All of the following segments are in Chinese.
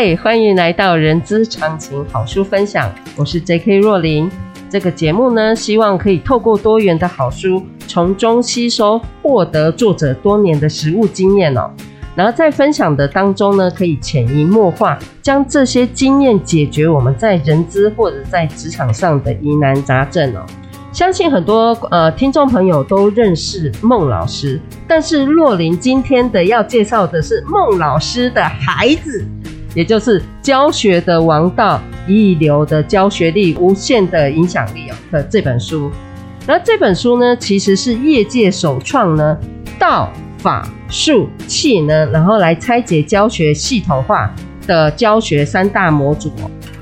嗨，欢迎来到人资常情好书分享，我是 J.K. 若琳。这个节目呢，希望可以透过多元的好书，从中吸收获得作者多年的实务经验哦。然后在分享的当中呢，可以潜移默化，将这些经验解决我们在人资或者在职场上的疑难杂症哦。相信很多呃听众朋友都认识孟老师，但是若琳今天的要介绍的是孟老师的孩子。也就是教学的王道，一流的教学力，无限的影响力哦的这本书。那这本书呢，其实是业界首创呢，道法术器呢，然后来拆解教学系统化的教学三大模组。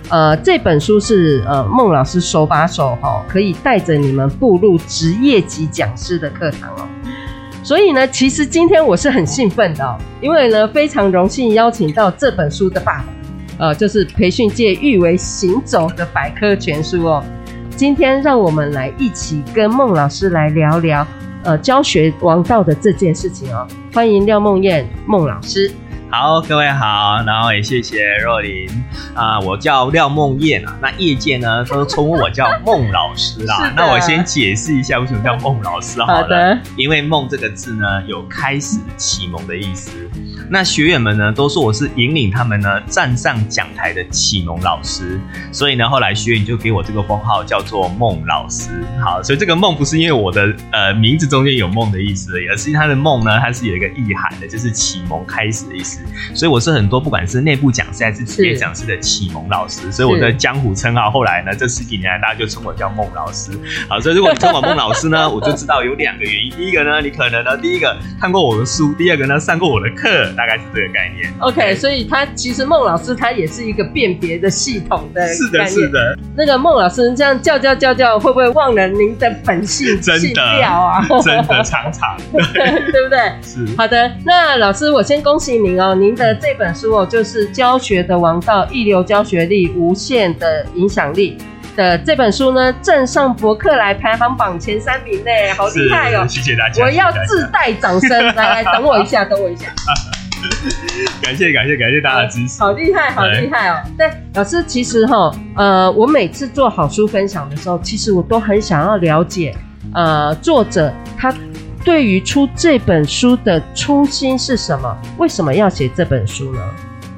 呃，这本书是呃孟老师手把手哈，可以带着你们步入职业级讲师的课堂哦。所以呢，其实今天我是很兴奋的哦，因为呢，非常荣幸邀请到这本书的爸爸，呃，就是培训界誉为行走的百科全书哦。今天让我们来一起跟孟老师来聊聊，呃，教学王道的这件事情哦。欢迎廖梦燕孟老师。好，各位好，然后也谢谢若琳啊，我叫廖梦燕啊，那业界呢都称呼我叫孟老师啦。那我先解释一下为什么叫孟老师好了，好，因为梦这个字呢有开始启蒙的意思。那学员们呢都说我是引领他们呢站上讲台的启蒙老师，所以呢后来学员就给我这个封号叫做孟老师。好，所以这个孟不是因为我的呃名字中间有梦的意思而已，而是他的梦呢它是有一个意涵的，就是启蒙开始的意思。所以我是很多不管是内部讲师还是职业讲师的启蒙老师，所以我的江湖称号后来呢，这十几年来大家就称我叫孟老师。好，所以如果你称我孟老师呢，我就知道有两个原因。第一个呢，你可能呢，第一个看过我的书；第二个呢，上过我的课，大概是这个概念。OK，所以他其实孟老师他也是一个辨别的系统的。是的，是的。那个孟老师这样叫叫叫叫，会不会忘了您的本性？真的啊，真的常常，对，对不对？是。好的，那老师我先恭喜您哦。您的这本书哦，就是教学的王道，一流教学力，无限的影响力的这本书呢，正上博客来排行榜前三名呢，好厉害哦！谢谢大家，我要自带掌声，来来，等我一下，等我一下。感谢感谢感谢大家的支持，好厉害，好厉害哦！对，老师，其实哈，呃，我每次做好书分享的时候，其实我都很想要了解，呃，作者他。对于出这本书的初心是什么？为什么要写这本书呢？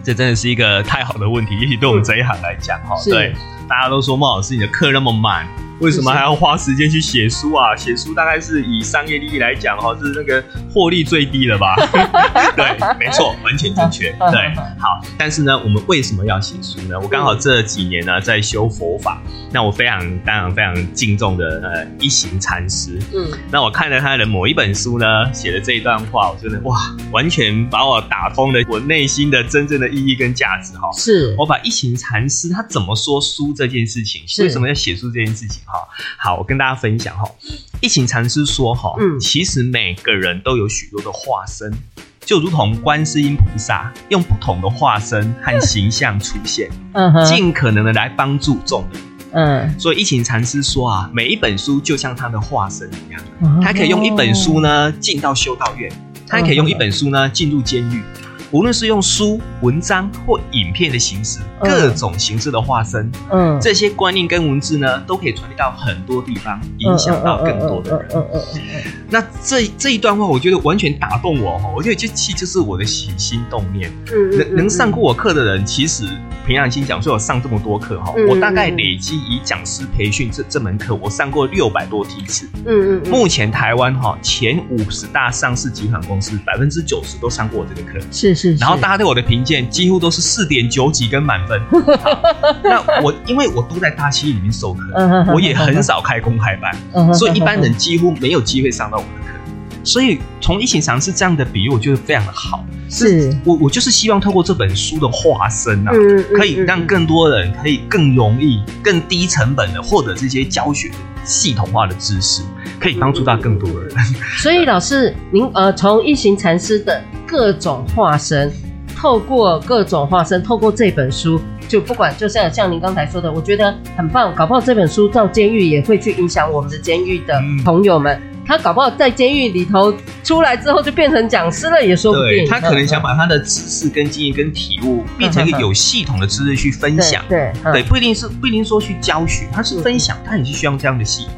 这真的是一个太好的问题，尤其对我们这一行来讲，哈，对，大家都说孟老师你的课那么满。为什么还要花时间去写书啊？写书大概是以商业利益来讲，哈，是那个获利最低的吧？对，没错，完全正确。对，好，但是呢，我们为什么要写书呢？我刚好这几年呢在修佛法，那我非常当然非常敬重的呃一行禅师，嗯，那我看了他的某一本书呢，写的这一段话，我真的哇，完全把我打通了我内心的真正的意义跟价值哈。是我把一行禅师他怎么说书这件事情，为什么要写书这件事情？哈，好，我跟大家分享哈。一行禅师说哈，嗯，其实每个人都有许多的化身，就如同观世音菩萨用不同的化身和形象出现，嗯，尽可能的来帮助众人，嗯。所以一行禅师说啊，每一本书就像他的化身一样，他可以用一本书呢进到修道院，他可以用一本书呢进入监狱。无论是用书、文章或影片的形式，各种形式的化身，嗯，这些观念跟文字呢，都可以传递到很多地方，影响到更多的人。嗯嗯嗯。那这这一段话，我觉得完全打动我哈。我觉得这其实就是我的起心动念。嗯，能能上过我课的人，其实平良心讲，说我上这么多课哈，我大概累积以讲师培训这这门课，我上过六百多梯次。嗯嗯。目前台湾哈前五十大上市集团公司，百分之九十都上过我这个课。是。然后大家对我的评鉴几乎都是四点九几跟满分。那我因为我都在大企业里面授课，我也很少开公开班，所以一般人几乎没有机会上到我的课。所以从一行禅师这样的比喻，我觉得非常的好。是我我就是希望透过这本书的化身啊，嗯嗯嗯、可以让更多人可以更容易、更低成本的获得这些教学系统化的知识，可以帮助到更多人。所以老师，您呃，从一行禅师的各种化身，透过各种化身，透过这本书，就不管就像像您刚才说的，我觉得很棒，搞不好这本书到监狱也会去影响我们的监狱的朋友们。嗯他搞不好在监狱里头出来之后就变成讲师了，也说不定。他可能想把他的知识跟经验跟体悟变成一个有系统的知识去分享。对对，不一定是不一定说去教学，他是分享，他也是需要这样的系统。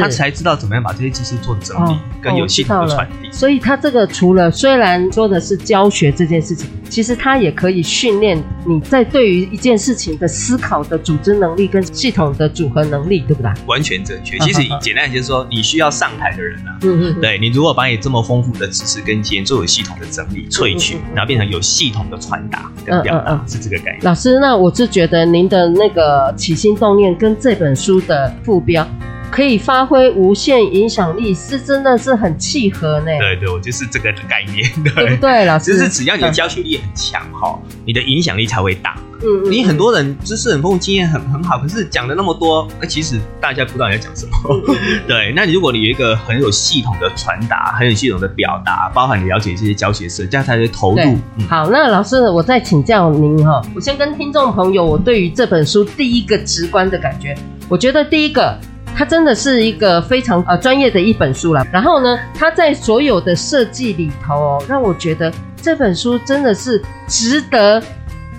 他才知道怎么样把这些知识做整理，跟有系统的传递。所以，他这个除了虽然说的是教学这件事情，其实他也可以训练你在对于一件事情的思考的组织能力跟系统的组合能力，对不对？完全正确。其实简单就是说，你需要上台的人啊，嗯嗯，对，你如果把你这么丰富的知识跟经验做有系统的整理、萃取，然后变成有系统的传达跟表达，是这个概念。老师，那我是觉得您的那个起心动念跟这本书的副标。可以发挥无限影响力，是真的是很契合呢。对对，我就是这个概念，对，对不对？老师，就是只要你的教学力很强哈，嗯、你的影响力才会大。嗯，嗯，你很多人知识很丰富，经验很很好，可是讲了那么多，那其实大家不知道你在讲什么。对，那你如果你有一个很有系统的传达，很有系统的表达，包含你了解这些教学设计，这样才会投入。嗯、好，那老师，我再请教您哈，我先跟听众朋友，我对于这本书第一个直观的感觉，我觉得第一个。它真的是一个非常呃专业的一本书了。然后呢，它在所有的设计里头哦，让我觉得这本书真的是值得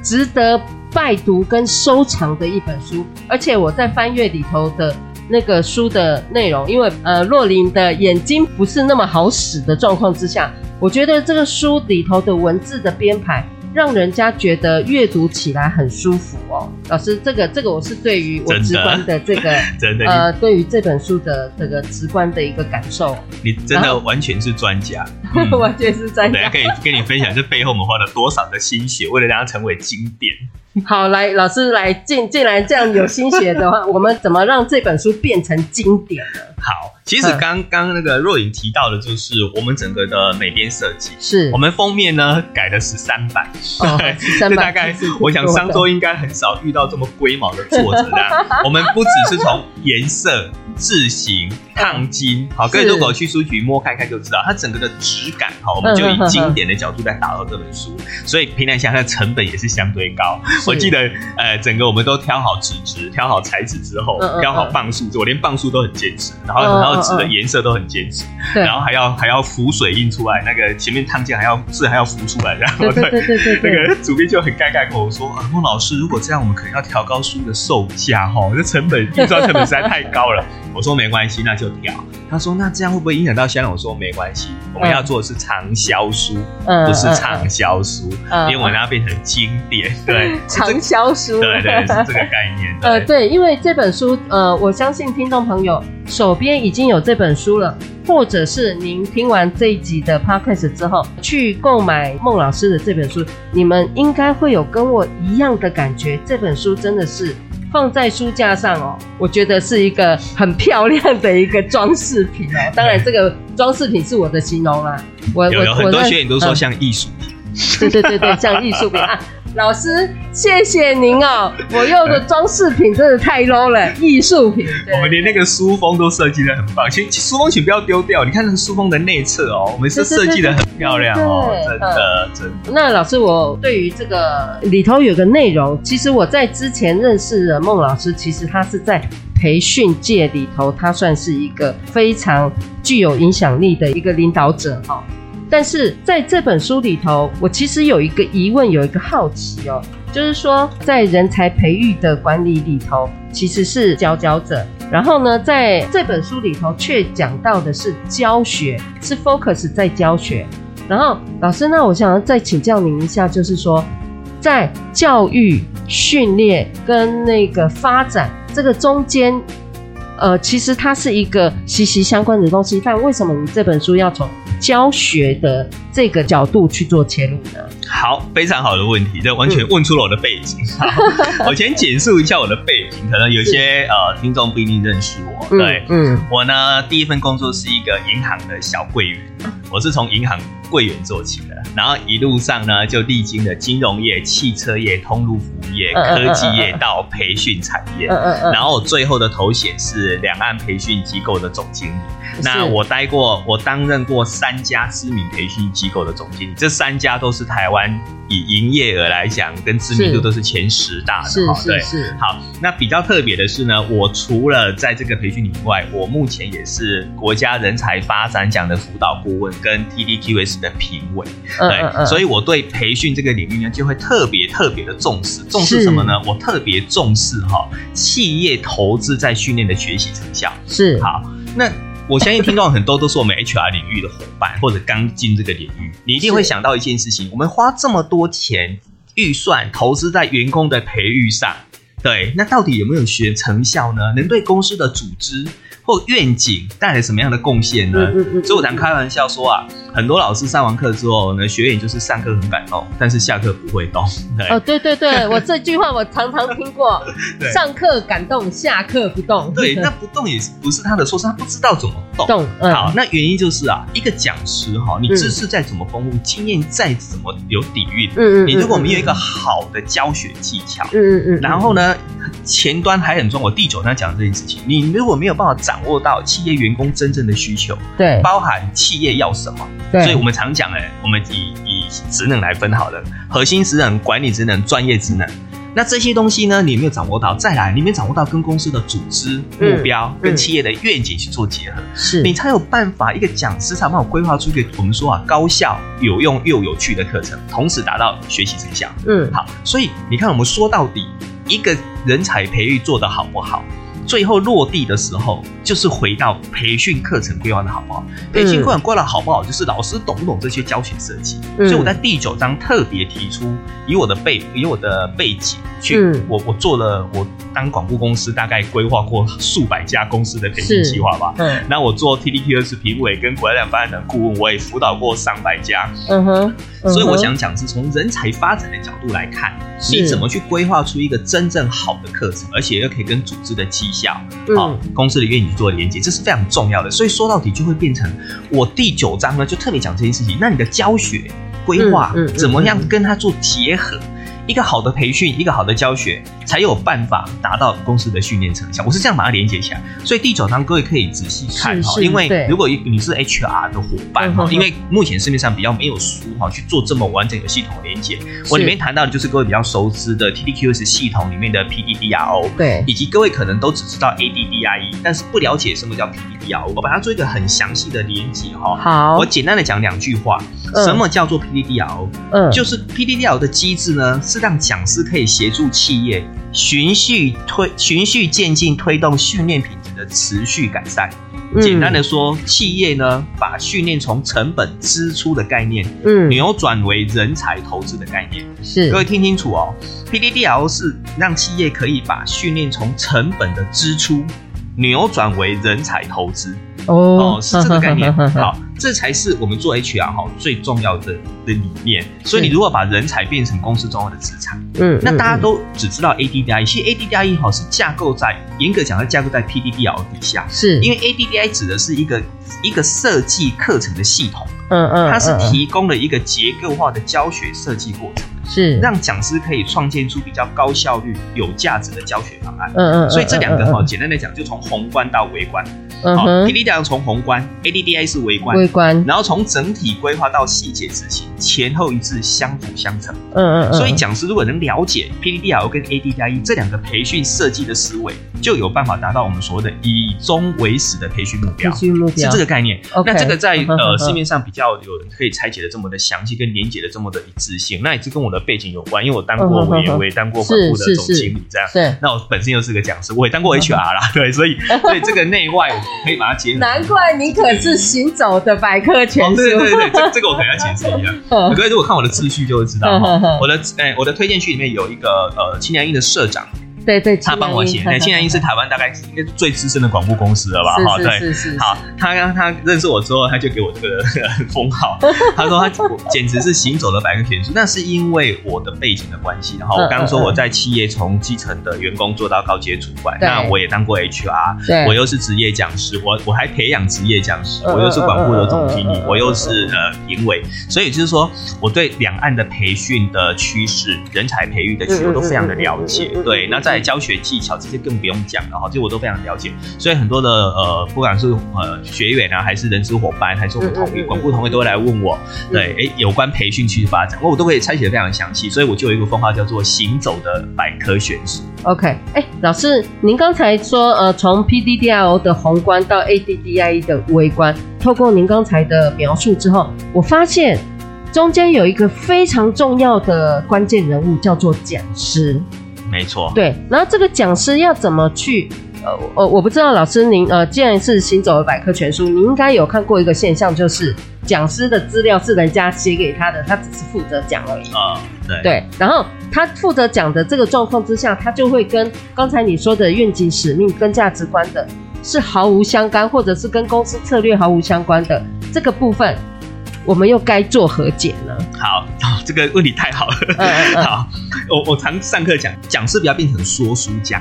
值得拜读跟收藏的一本书。而且我在翻阅里头的那个书的内容，因为呃若琳的眼睛不是那么好使的状况之下，我觉得这个书里头的文字的编排。让人家觉得阅读起来很舒服哦，老师，这个这个我是对于我直观的这个 真的？呃，对于这本书的这个直观的一个感受，你真的完全是专家，完全是专家，大家可以跟你分享这背后我们花了多少的心血，为了让它成为经典。好，来，老师来，既既然这样有心血的话，我们怎么让这本书变成经典呢？好，其实刚刚那个若影提到的，就是我们整个的美编设计，是。我们封面呢改了十三版，哦、对，十三版，大概我想商周应该很少遇到这么龟毛的作者啦。我们不只是从颜色、字型、烫金，好，各位如果去书局摸看看就知道，它整个的质感，好，我们就以经典的角度在打造这本书，所以平常想它的成本也是相对高。我记得，呃，整个我们都挑好纸质、挑好材质之后，挑好磅数，我连磅数都很坚持，然后然后纸的颜色都很坚持，然后还要还要浮水印出来，那个前面烫金还要字还要浮出来，然后对对对对，那个主编就很尴尬跟我说：“啊，孟老师，如果这样，我们可能要调高书的售价哈，这成本印刷成本实在太高了。”我说：“没关系，那就调。”他说：“那这样会不会影响到销量？”我说：“没关系，我们要做的是畅销书，不是畅销书，因为我们要变成经典，对。”畅销书，对对，是这个 概念。呃，对，因为这本书，呃，我相信听众朋友手边已经有这本书了，或者是您听完这一集的 podcast 之后，去购买孟老师的这本书，你们应该会有跟我一样的感觉。这本书真的是放在书架上哦，我觉得是一个很漂亮的一个装饰品哦。当然，这个装饰品是我的形容啦。我我很多学员都说像艺术品，对对对对，像艺术品啊。老师，谢谢您哦！我用的装饰品真的太 low 了，艺术品。我们连那个书封都设计的很棒，请书封请不要丢掉。你看那个书封的内侧哦，我们是设计的很漂亮哦，真的真的。那老师，我对于这个里头有个内容，其实我在之前认识的孟老师，其实他是在培训界里头，他算是一个非常具有影响力的一个领导者哈。但是在这本书里头，我其实有一个疑问，有一个好奇哦，就是说在人才培育的管理里头，其实是佼佼者。然后呢，在这本书里头却讲到的是教学，是 focus 在教学。然后老师，那我想要再请教您一下，就是说在教育训练跟那个发展这个中间，呃，其实它是一个息息相关的东西。但为什么你这本书要从教学的这个角度去做切入呢？好，非常好的问题，这完全问出了我的背景。嗯、好，我先简述一下我的背景，可能有些呃听众不一定认识我。对，嗯，我呢第一份工作是一个银行的小柜员，我是从银行柜员做起的，然后一路上呢就历经了金融业、汽车业、通路服务业、科技业到培训产业，然后我最后的头衔是两岸培训机构的总经理。那我待过，我担任过三家知名培训机构的总经理，这三家都是台湾以营业额来讲，跟知名度都是前十大的。哈。对是。好，那比较特别的是呢，我除了在这个培训以外，我目前也是国家人才发展奖的辅导顾问，跟 TDQS 的评委。对，嗯嗯嗯，所以我对培训这个领域呢，就会特别特别的重视。重视什么呢？我特别重视哈，企业投资在训练的学习成效。是。好，那。我相信听众很多都是我们 HR 领域的伙伴，或者刚进这个领域，你一定会想到一件事情：我们花这么多钱预算投资在员工的培育上，对，那到底有没有学成效呢？能对公司的组织或愿景带来什么样的贡献呢？嗯嗯嗯。所以我常开玩笑说啊。很多老师上完课之后呢，学员就是上课很感动，但是下课不会动。对哦，对对对，我这句话我常常听过。上课感动，下课不动。对，那不动也是不是他的错，是他不知道怎么动。动。嗯、好，那原因就是啊，一个讲师哈，你知识再怎么丰富，嗯、经验再怎么有底蕴，嗯，嗯嗯，你如果没有一个好的教学技巧，嗯嗯嗯，然后呢，前端还很重要。我第九章讲这件事情，你如果没有办法掌握到企业员工真正的需求，对，包含企业要什么。对所以我们常讲，哎，我们以以职能来分好了，核心职能、管理职能、专业职能。那这些东西呢，你有没有掌握到？再来，你有没有掌握到跟公司的组织目标、嗯、跟企业的愿景去做结合？是，你才有办法一个讲师才有办法规划出一个我们说啊高效、有用又有趣的课程，同时达到学习成效。嗯，好，所以你看，我们说到底，一个人才培育做得好不好？最后落地的时候，就是回到培训课程规划的好不好？培训课程规划的好不好，就是老师懂不懂这些教学设计。嗯、所以我在第九章特别提出，以我的背以我的背景去，嗯、我我做了我当广告公司大概规划过数百家公司的培训计划吧。嗯，那我做 TTQS 评委跟国家发展的顾问，我也辅导过上百家。嗯哼，所以我想讲是从人才发展的角度来看，你怎么去规划出一个真正好的课程，而且又可以跟组织的绩效。好，嗯、公司的愿景做连接，这是非常重要的。所以说到底就会变成我第九章呢，就特别讲这件事情。那你的教学规划怎么样跟他做结合？嗯嗯嗯一个好的培训，一个好的教学，才有办法达到公司的训练成效。我是这样把它连接起来。所以第九章各位可以仔细看哈，因为如果你是 HR 的伙伴哈，因为目前市面上比较没有书哈去做这么完整的系统连接。我里面谈到的就是各位比较熟知的 TDQS 系统里面的 PDDRO，对，以及各位可能都只知道 ADDIE，但是不了解什么叫 PDDRO，我把它做一个很详细的连接哈。好，我简单的讲两句话，什么叫做 PDDRO？嗯，就是 PDDRO 的机制呢是。让讲师可以协助企业循序推、循序渐进推动训练品质的持续改善。嗯、简单的说，企业呢把训练从成本支出的概念，嗯，扭转为人才投资的概念。是，各位听清楚哦，PDDL 是让企业可以把训练从成本的支出扭转为人才投资。哦，哦，是这个概念。好。这才是我们做 HR 哈最重要的的理念。所以你如果把人才变成公司重要的资产，嗯，那大家都只知道 ADDIE，其实 ADDIE 哈是架构在严格讲，是架构在 PDDL 底下，是。因为 ADDIE 指的是一个一个设计课程的系统，嗯嗯，它是提供了一个结构化的教学设计过程，是。让讲师可以创建出比较高效率、有价值的教学方案，嗯嗯，所以这两个哈简单来讲，就从宏观到微观，好，PDDL 从宏观，ADDIE 是微观。微观然后从整体规划到细节执行，前后一致，相辅相成。嗯嗯嗯。所以讲师如果能了解 PDDL 跟 ADDIE 这两个培训设计的思维，就有办法达到我们所谓的以终为始的培训目标。培训目标是这个概念。Okay, 那这个在呃市面上比较有人可以拆解的这么的详细，跟连接的这么的一致性，那也是跟我的背景有关，因为我当过委员，我也当过管部的总经理，这样。对。那我本身又是个讲师，我也当过 HR 啦，对，所以 所以这个内外可以把它结合。难怪你可是行走的百科全书。对对对，这这个我可能要解释一下。各位如果看我的次序就会知道，我的哎我的推荐序里面有一个呃清凉营的社长。对对，他帮我写。那庆南英是台湾大概应该是最资深的广播公司了吧？哈，对，是是。好，他刚他认识我之后，他就给我这个 封号。他说他简直是行走的百科全书。那是因为我的背景的关系。然后我刚刚说我在企业从基层的员工做到高阶主管，那我也当过 HR，我又是职业讲师，我我还培养职业讲师，我又是广播的总经理，我又是呃评委，所以就是说我对两岸的培训的趋势、人才培育的趋势我都非常的了解。对，那在教学技巧这些更不用讲了哈，这我都非常了解。所以很多的呃，不管是呃学员啊，还是人资伙伴，还是我们同业广播同业，都会来问我，对，哎，有关培训区的发展，我我都可以拆解的非常详细。所以我就有一个封号叫做“行走的百科全书”。OK，哎，老师，您刚才说呃，从 PDDIO 的宏观到 ADDIE 的微观，透过您刚才的描述之后，我发现中间有一个非常重要的关键人物，叫做讲师。没错，对，然后这个讲师要怎么去？呃，我我不知道老师您呃，既然是行走的百科全书，你应该有看过一个现象，就是讲师的资料是人家写给他的，他只是负责讲而已。啊、哦，对对，然后他负责讲的这个状况之下，他就会跟刚才你说的愿景、使命跟价值观的是毫无相干，或者是跟公司策略毫无相关的这个部分。我们又该做何解呢？好，这个问题太好了。嗯嗯、好，我我常上课讲，讲师不要变成说书匠。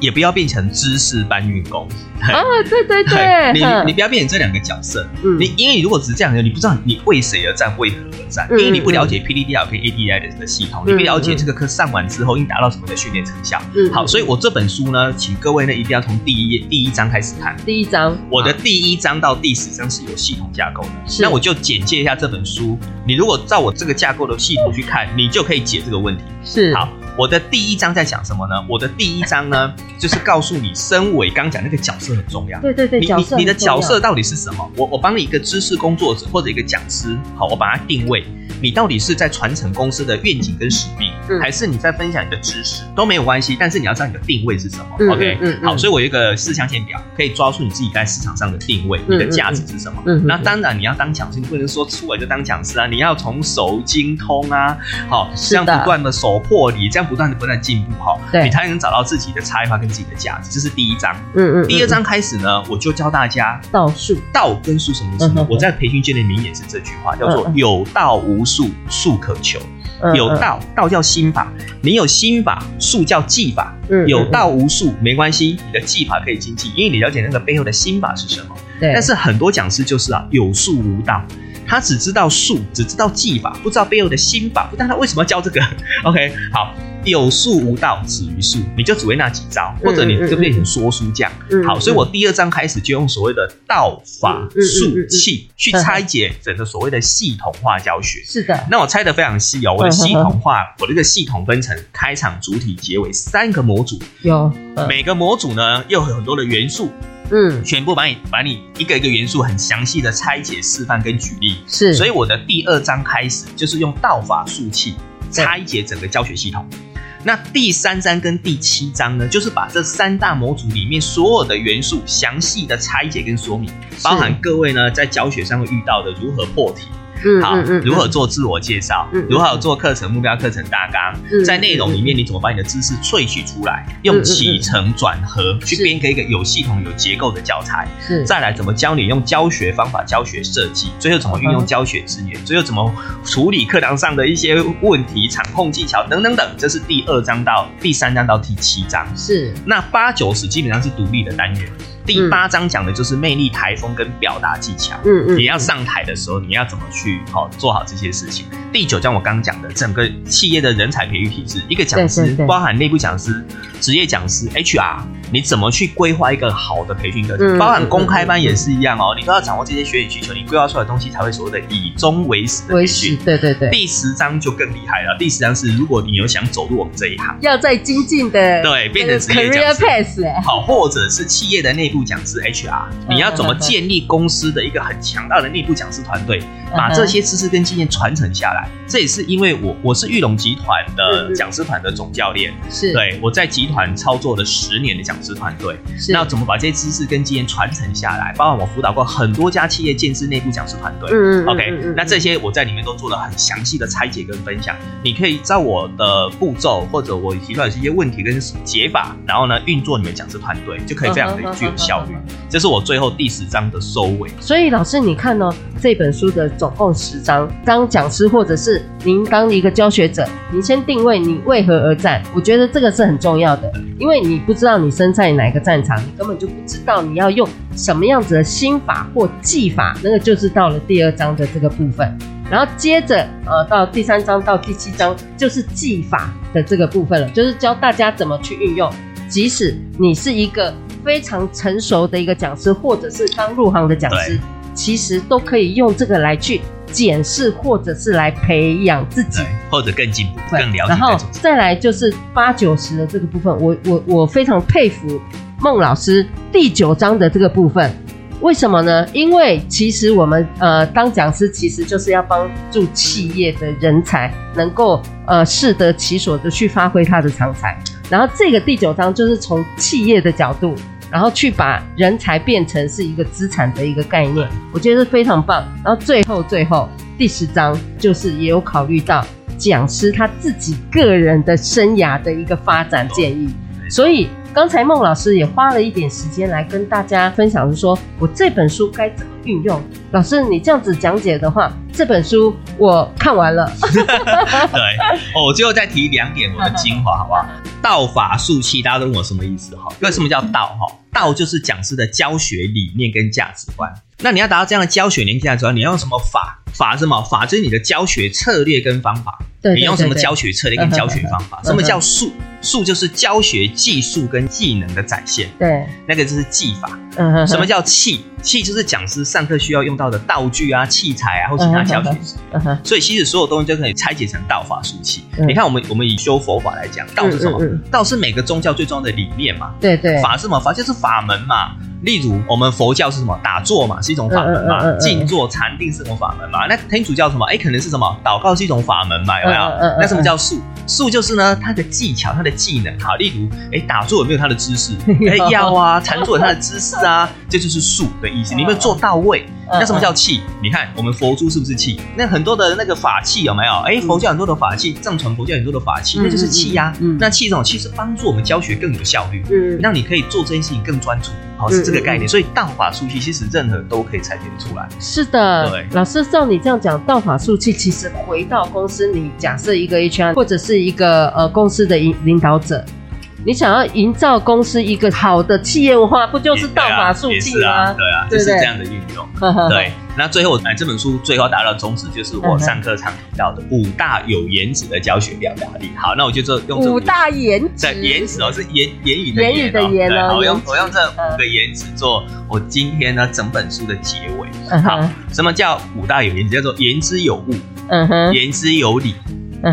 也不要变成知识搬运工啊！对对对，对你你不要变成这两个角色。嗯，你因为你如果只是这样，你不知道你为谁而战，为何而战？因为你不了解 PDDIO 跟 ADDIE 的这个系统，你不了解这个课上完之后应达到什么的训练成效。嗯，好，所以我这本书呢，请各位呢一定要从第一页第一章开始看。第一章，我的第一章到第十章是有系统架构的。那我就简介一下这本书。你如果照我这个架构的系统去看，你就可以解这个问题。是，好。我的第一章在讲什么呢？我的第一章呢，就是告诉你，身为刚讲那个角色很重要。对对对，你你你的角色到底是什么？我我帮你一个知识工作者或者一个讲师，好，我把它定位。你到底是在传承公司的愿景跟使命，嗯、还是你在分享你的知识都没有关系，但是你要知道你的定位是什么。嗯、OK，嗯，好，所以我有一个四象限表，可以抓住你自己在市场上的定位，嗯、你的价值是什么。嗯，那当然你要当讲师，你不能说出来就当讲师啊，你要从熟精通啊，好，这样不断的手破你，这样不断的不断进步哈，你才能找到自己的差异化跟自己的价值。这是第一章。嗯嗯。第二章开始呢，我就教大家道术，道跟术什么意思？嗯、我在培训界的名言是这句话，叫做有道无术，术可求。有道，道叫心法，你有心法，术叫技法。有道无术没关系，你的技法可以精进，因为你了解那个背后的心法是什么。对。但是很多讲师就是啊，有术无道，他只知道术，只知道技法，不知道背后的心法，不知道他为什么要教这个。OK，好。有术无道，止于术，你就只会那几招，或者你就变成说书匠。好，所以我第二章开始就用所谓的道法术器去拆解整个所谓的系统化教学。是的，那我拆的非常细哦。我的系统化，我这个系统分成开场、主体、结尾三个模组。有，每个模组呢又有很多的元素。嗯，全部把你把你一个一个元素很详细的拆解、示范跟举例。是，所以我的第二章开始就是用道法术器拆解整个教学系统。那第三章跟第七章呢，就是把这三大模组里面所有的元素详细的拆解跟说明，包含各位呢在教学上会遇到的如何破题。嗯，好，如何做自我介绍？嗯，如何做课程目标、课程大纲？在内容里面，你怎么把你的知识萃取出来？用起承转合去编给一个有系统、有结构的教材。是，再来怎么教你用教学方法、教学设计？最后怎么运用教学资源？最后怎么处理课堂上的一些问题、场控技巧等等等？这是第二章到第三章到第七章。是，那八九十基本上是独立的单元。第八章讲的就是魅力台风跟表达技巧。嗯嗯，你要上台的时候，你要怎么去好做好这些事情？第九章我刚刚讲的整个企业的人才培育体制，一个讲师包含内部讲师、职业讲师、HR，你怎么去规划一个好的培训课程？包含公开班也是一样哦，你都要掌握这些学员需求，你规划出来的东西才会所谓的以终为始的培训。对对对。第十章就更厉害了，第十章是如果你有想走入我们这一行，要在精进的对变成职业讲师，好，或者是企业的内部。讲师 HR，你要怎么建立公司的一个很强大的内部讲师团队，把这些知识跟经验传承下来？这也是因为我我是玉龙集团的讲师团的总教练，是对我在集团操作了十年的讲师团队，那怎么把这些知识跟经验传承下来？包括我辅导过很多家企业建制内部讲师团队，嗯嗯，OK，那这些我在里面都做了很详细的拆解跟分享。你可以照我的步骤，或者我提出来的一些问题跟解法，然后呢运作你们讲师团队，就可以非常的具有效率。这是我最后第十章的收尾。所以老师，你看哦，这本书的总共十章，当讲师或者是您当一个教学者，您先定位你为何而战。我觉得这个是很重要的，因为你不知道你身在哪个战场，你根本就不知道你要用什么样子的心法或技法。那个就是到了第二章的这个部分，然后接着呃到第三章到第七章就是技法的这个部分了，就是教大家怎么去运用。即使你是一个非常成熟的一个讲师，或者是刚入行的讲师，其实都可以用这个来去检视，或者是来培养自己，或者更进步、更了解。然后再来就是八九十的这个部分，我我我非常佩服孟老师第九章的这个部分。为什么呢？因为其实我们呃当讲师，其实就是要帮助企业的人才能够呃适得其所的去发挥他的长才。然后这个第九章就是从企业的角度，然后去把人才变成是一个资产的一个概念，我觉得是非常棒。然后最后最后第十章就是也有考虑到讲师他自己个人的生涯的一个发展建议，所以。刚才孟老师也花了一点时间来跟大家分享，是说我这本书该怎么运用。老师，你这样子讲解的话，这本书我看完了。对，哦，我最后再提两点我的精华，好不好？道法术器，大家都问我什么意思？哈，为什么叫道？哈，道就是讲师的教学理念跟价值观。那你要达到这样的教学理念价值观，你要用什么法？法是什么？法就是你的教学策略跟方法。对对对对，你用什么教学策略跟教学方法？什么叫术？术就是教学技术跟技能的展现。对，那个就是技法。嗯哼。什么叫器？器就是讲师上课需要用到的道具啊、器材啊，或其他教学。嗯哼。所以其实所有东西都可以拆解成道法术器。你看，我们我们以修佛法来讲，道是什么？道是每个宗教最重要的理念嘛。对对。法是什么？法就是法门嘛。例如，我们佛教是什么？打坐嘛，是一种法门嘛。静坐禅定是一种法门嘛。那天主教什么？哎，可能是什么？祷告是一种法门嘛？有没有？那什么叫术？术就是呢，它的技巧、它的技能。好，例如，哎，打坐有没有它的知识？哎，要啊，禅坐有它的知识啊，这就是术的意思。你有没有做到位？那什么叫气？你看我们佛珠是不是气？那很多的那个法器有没有？哎，佛教很多的法器，藏传佛教很多的法器，那就是气呀。那气这种器是帮助我们教学更有效率，嗯，让你可以做这件事情更专注。好，是这个概念。所以道法术器其实任何都可以拆解出来。是的，对。老师照你这样讲，道法术器其实回到公司，你假设一个 HR 或者是一个呃公司的领领导者。你想要营造公司一个好的企业文化，不就是道法术器吗？啊？对啊，就是这样的运用。对，那最后哎，这本书最后达到宗旨就是我上课常提到的五大有颜值的教学表达力。好，那我就这用这五大颜值，颜值哦，是言言语的言的言哦。好，用我用这五个颜值做我今天呢整本书的结尾。好，什么叫五大有颜值？叫做言之有物，嗯哼，言之有理，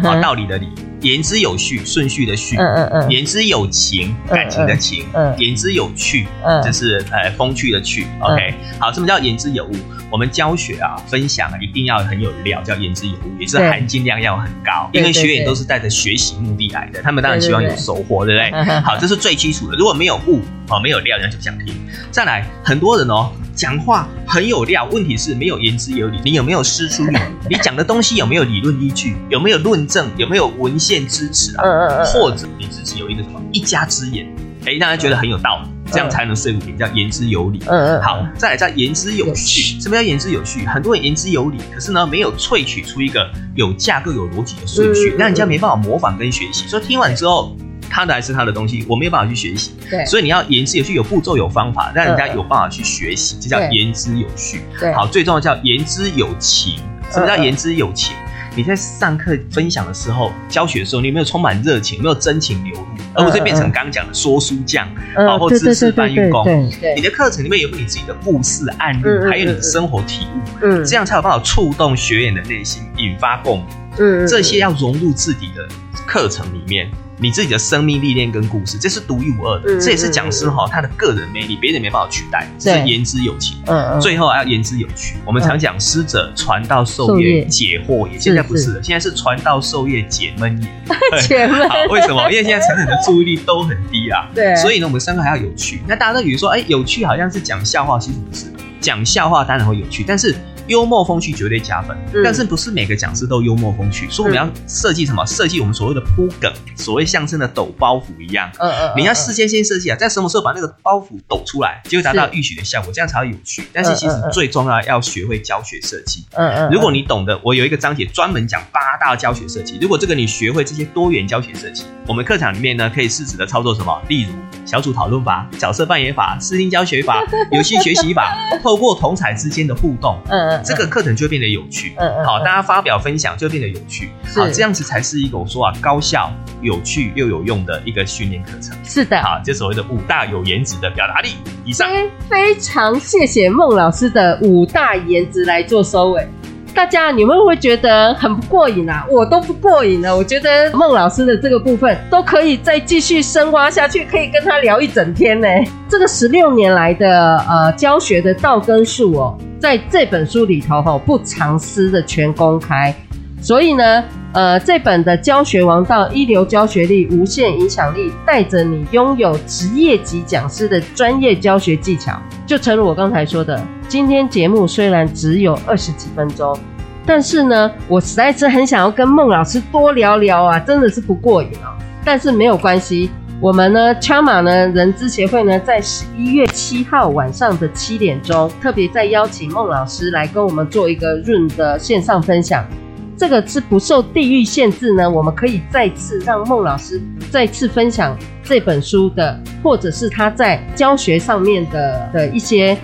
好，道理的理。言之有序，顺序的序；嗯嗯嗯，言之有情，感情的情；嗯，言之有趣，嗯，就是呃风趣的趣。OK，好，什么叫言之有物？我们教学啊，分享啊，一定要很有料，叫言之有物，也是含金量要很高，因为学员都是带着学习目的来的，他们当然希望有收获，对不对？好，这是最基础的。如果没有物，哦，没有料，人家就不想听。再来，很多人哦。讲话很有料，问题是没有言之有理。你有没有输出力？你讲的东西有没有理论依据？有没有论证？有没有文献支持啊？或者你自己有一个什么一家之言？哎，让人觉得很有道理，这样才能说服别人，叫言之有理。嗯嗯。好，再来叫言之有序。什么叫言之有序？很多人言之有理，可是呢，没有萃取出一个有架构、有逻辑的顺序，让人家没办法模仿跟学习。所以听完之后。他的还是他的东西，我没有办法去学习。对，所以你要言之有序，有步骤，有方法，让人家有办法去学习，这叫言之有序。对，好，最重要叫言之有情。什么叫言之有情？你在上课分享的时候，教学的时候，你有没有充满热情，有没有真情流露，而不是变成刚刚讲的说书匠，然后知识搬运工。你的课程里面有没有你自己的故事案例，还有你的生活体悟，嗯，这样才有办法触动学员的内心，引发共鸣。嗯，这些要融入自己的课程里面。你自己的生命历练跟故事，这是独一无二的，嗯、这也是讲师哈他的个人魅力，别人没办法取代，是言之有情。最后还要言之有趣。我们常讲师者，传道授业解惑也，现在不是了，现在是传道授业解闷也。解闷。好，为什么？因为现在成人的注意力都很低啊。对。所以呢，我们三个还要有趣。那大家都以为说，哎，有趣好像是讲笑话，其实不是。讲笑话当然会有趣，但是。幽默风趣绝对加分，嗯、但是不是每个讲师都幽默风趣，所以我们要设计什么？设计我们所谓的铺梗，所谓相声的抖包袱一样。嗯嗯，你要事先先设计啊，在什么时候把那个包袱抖出来，就会达到预期的效果，这样才会有趣。但是其实最重要要学会教学设计。嗯嗯，如果你懂得，我有一个章节专门讲八大教学设计。如果这个你学会这些多元教学设计，我们课堂里面呢可以适时的操作什么？例如小组讨论法、角色扮演法、视听教学法、游戏学习法，透过同侪之间的互动，嗯嗯，这个课程就会变得有趣，嗯嗯，好，大家发表分享就变得有趣，好，这样子才是一个我说啊，高效、有趣又有用的一个训练课程。是的，好，就所谓的五大有颜值的表达力。以上，非常谢谢孟老师的五大颜值来做收尾。大家你们会不会觉得很不过瘾啊？我都不过瘾了，我觉得孟老师的这个部分都可以再继续深挖下去，可以跟他聊一整天呢。这个十六年来的呃教学的道根术哦。在这本书里头，哈，不藏私的全公开，所以呢，呃，这本的教学王道，一流教学力，无限影响力，带着你拥有职业级讲师的专业教学技巧。就诚如我刚才说的，今天节目虽然只有二十几分钟，但是呢，我实在是很想要跟孟老师多聊聊啊，真的是不过瘾啊。但是没有关系。我们呢枪马呢，人资协会呢，在十一月七号晚上的七点钟，特别再邀请孟老师来跟我们做一个润的线上分享。这个是不受地域限制呢，我们可以再次让孟老师再次分享这本书的，或者是他在教学上面的的一些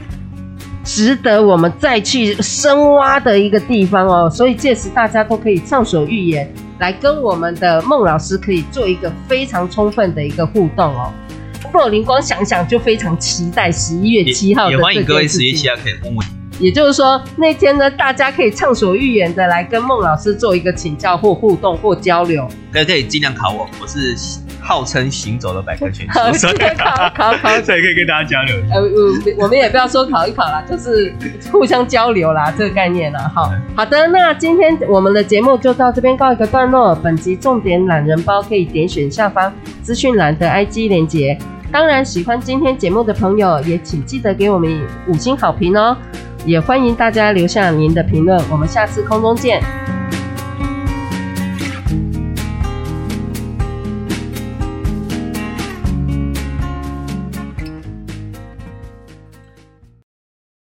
值得我们再去深挖的一个地方哦。所以届时大家都可以畅所欲言。来跟我们的孟老师可以做一个非常充分的一个互动哦。若灵光想想就非常期待十一月七号的，也欢迎各位十一七号可以问问。也就是说那天呢，大家可以畅所欲言的来跟孟老师做一个请教或互动或交流。可以可以尽量考我，我是。号称行走的百科全书，所以考考考，所以可以跟大家交流。呃，我我们也不要说考一考啦，就是互相交流啦，这个概念啦。好好的，那今天我们的节目就到这边告一个段落。本集重点懒人包可以点选下方资讯栏的 IG 连接。当然，喜欢今天节目的朋友也请记得给我们五星好评哦。也欢迎大家留下您的评论。我们下次空中见。